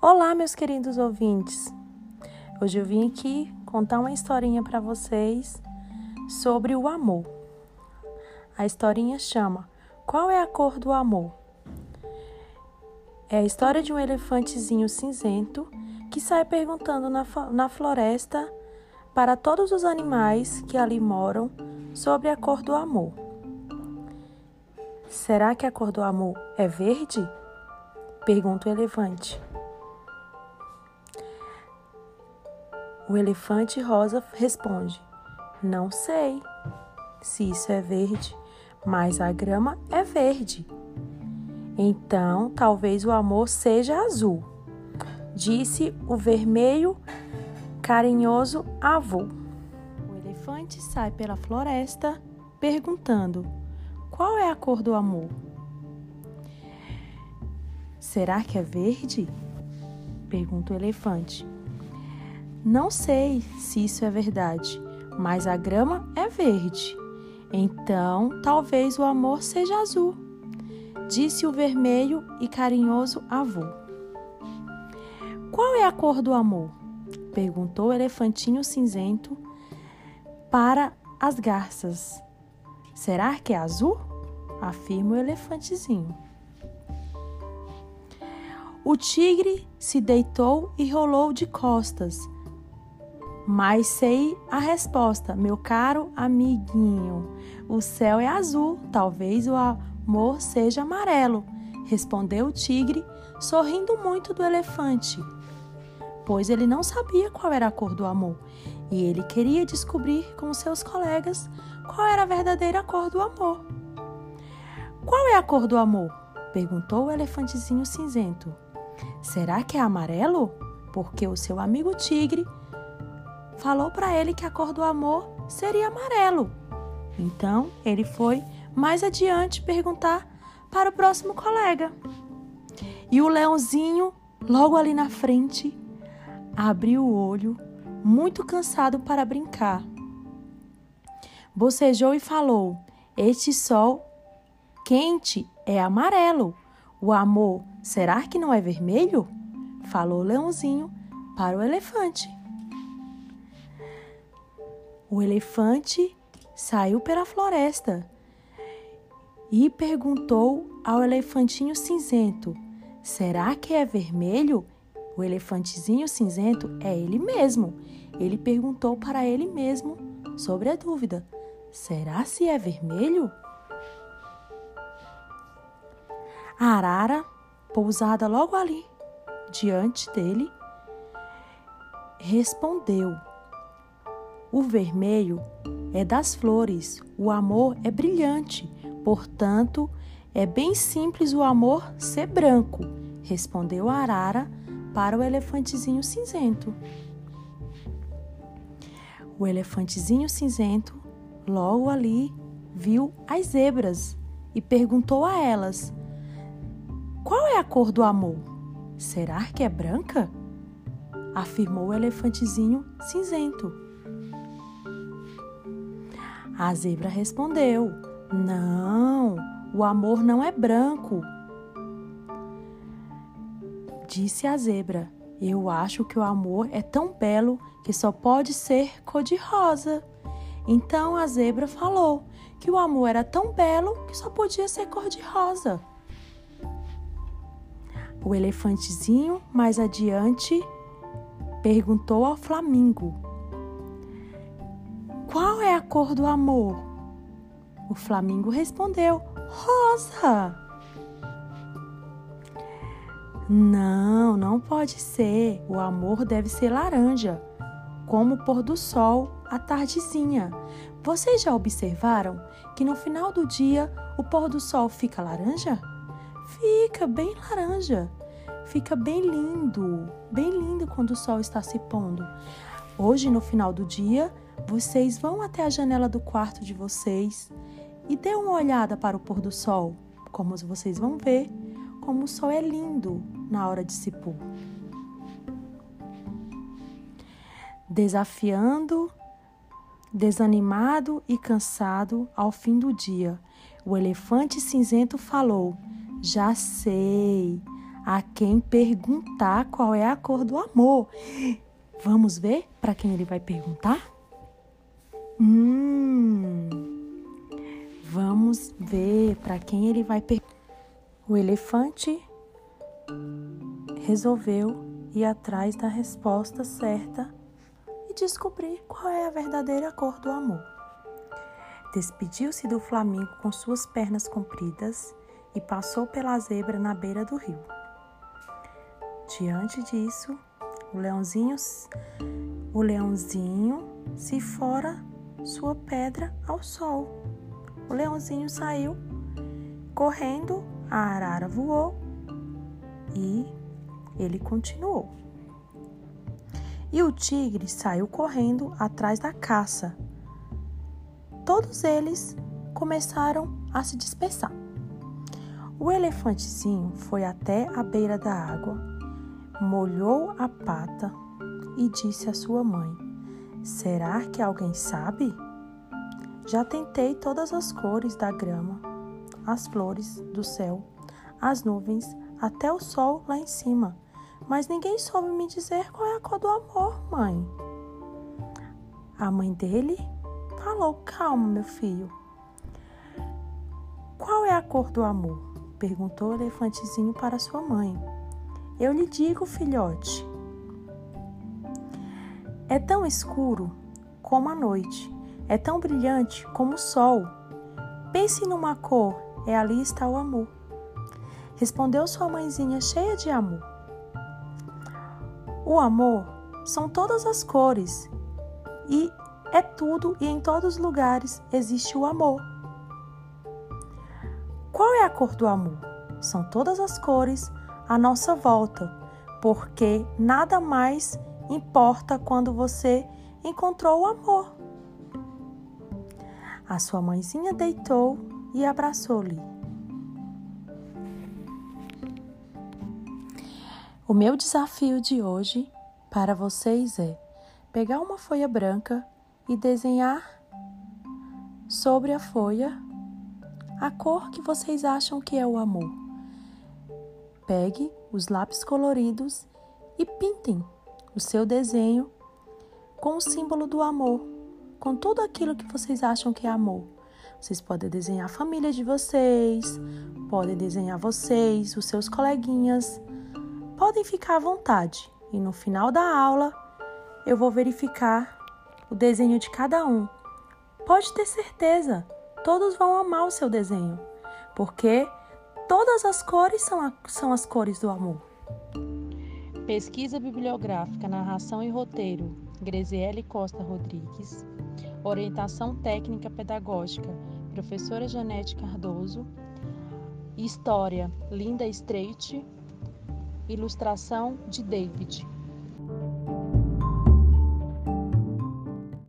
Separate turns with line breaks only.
Olá, meus queridos ouvintes. Hoje eu vim aqui contar uma historinha para vocês sobre o amor. A historinha chama Qual é a cor do amor? É a história de um elefantezinho cinzento que sai perguntando na, na floresta para todos os animais que ali moram sobre a cor do amor. Será que a cor do amor é verde? Pergunta o elefante. O elefante rosa responde: Não sei se isso é verde, mas a grama é verde. Então, talvez o amor seja azul, disse o vermelho carinhoso avô. O elefante sai pela floresta perguntando: Qual é a cor do amor? Será que é verde? Pergunta o elefante. Não sei se isso é verdade, mas a grama é verde. Então, talvez o amor seja azul, disse o vermelho e carinhoso avô. Qual é a cor do amor? perguntou o elefantinho cinzento para as garças. Será que é azul? afirma o elefantezinho. O tigre se deitou e rolou de costas mas sei a resposta, meu caro amiguinho. O céu é azul, talvez o amor seja amarelo, respondeu o tigre, sorrindo muito do elefante. Pois ele não sabia qual era a cor do amor e ele queria descobrir com seus colegas qual era a verdadeira cor do amor. Qual é a cor do amor? perguntou o elefantezinho cinzento. Será que é amarelo? Porque o seu amigo tigre falou para ele que a cor do amor seria amarelo. Então ele foi mais adiante perguntar para o próximo colega. E o leãozinho, logo ali na frente, abriu o olho, muito cansado para brincar. Bocejou e falou: Este sol quente é amarelo. O amor, será que não é vermelho? Falou o leãozinho para o elefante. O elefante saiu pela floresta e perguntou ao elefantinho cinzento: Será que é vermelho? O elefantezinho cinzento é ele mesmo. Ele perguntou para ele mesmo sobre a dúvida: Será se é vermelho? A arara, pousada logo ali, diante dele, respondeu: o vermelho é das flores, o amor é brilhante, portanto, é bem simples o amor ser branco, respondeu a arara para o elefantezinho cinzento. O elefantezinho cinzento logo ali viu as zebras e perguntou a elas: Qual é a cor do amor? Será que é branca? afirmou o elefantezinho cinzento. A zebra respondeu: Não, o amor não é branco. Disse a zebra: Eu acho que o amor é tão belo que só pode ser cor-de-rosa. Então a zebra falou que o amor era tão belo que só podia ser cor-de-rosa. O elefantezinho, mais adiante, perguntou ao flamingo: qual é a cor do amor? O Flamingo respondeu: Rosa. Não, não pode ser. O amor deve ser laranja, como o pôr do sol à tardezinha. Vocês já observaram que no final do dia o pôr do sol fica laranja? Fica bem laranja. Fica bem lindo, bem lindo quando o sol está se pondo. Hoje, no final do dia, vocês vão até a janela do quarto de vocês e dê uma olhada para o pôr do sol. Como vocês vão ver, como o sol é lindo na hora de se pôr. Desafiando, desanimado e cansado ao fim do dia, o elefante cinzento falou: Já sei, a quem perguntar qual é a cor do amor. Vamos ver para quem ele vai perguntar? Hum, vamos ver para quem ele vai perguntar. O elefante resolveu ir atrás da resposta certa e descobrir qual é a verdadeira cor do amor. Despediu-se do flamingo com suas pernas compridas e passou pela zebra na beira do rio. Diante disso, o leãozinho, o leãozinho se fora sua pedra ao sol. O leãozinho saiu correndo, a arara voou e ele continuou. E o tigre saiu correndo atrás da caça. Todos eles começaram a se dispersar. O elefantezinho foi até a beira da água molhou a pata e disse à sua mãe: Será que alguém sabe? Já tentei todas as cores da grama, as flores do céu, as nuvens, até o sol lá em cima, mas ninguém soube me dizer qual é a cor do amor, mãe. A mãe dele falou: Calma, meu filho. Qual é a cor do amor? perguntou o elefantezinho para sua mãe. Eu lhe digo, filhote, é tão escuro como a noite, é tão brilhante como o sol. Pense numa cor, e ali está o amor. Respondeu sua mãezinha cheia de amor. O amor são todas as cores e é tudo e em todos os lugares existe o amor. Qual é a cor do amor? São todas as cores à nossa volta, porque nada mais importa quando você encontrou o amor. A sua mãezinha deitou e abraçou-lhe. O meu desafio de hoje para vocês é pegar uma folha branca e desenhar sobre a folha a cor que vocês acham que é o amor. Pegue os lápis coloridos e pintem o seu desenho com o símbolo do amor, com tudo aquilo que vocês acham que é amor. Vocês podem desenhar a família de vocês, podem desenhar vocês, os seus coleguinhas. Podem ficar à vontade. E no final da aula, eu vou verificar o desenho de cada um. Pode ter certeza, todos vão amar o seu desenho, porque Todas as cores são, a, são as cores do amor.
Pesquisa bibliográfica, narração e roteiro, Greziele Costa Rodrigues. Orientação técnica pedagógica, professora Janete Cardoso. História, Linda Streit. Ilustração de David.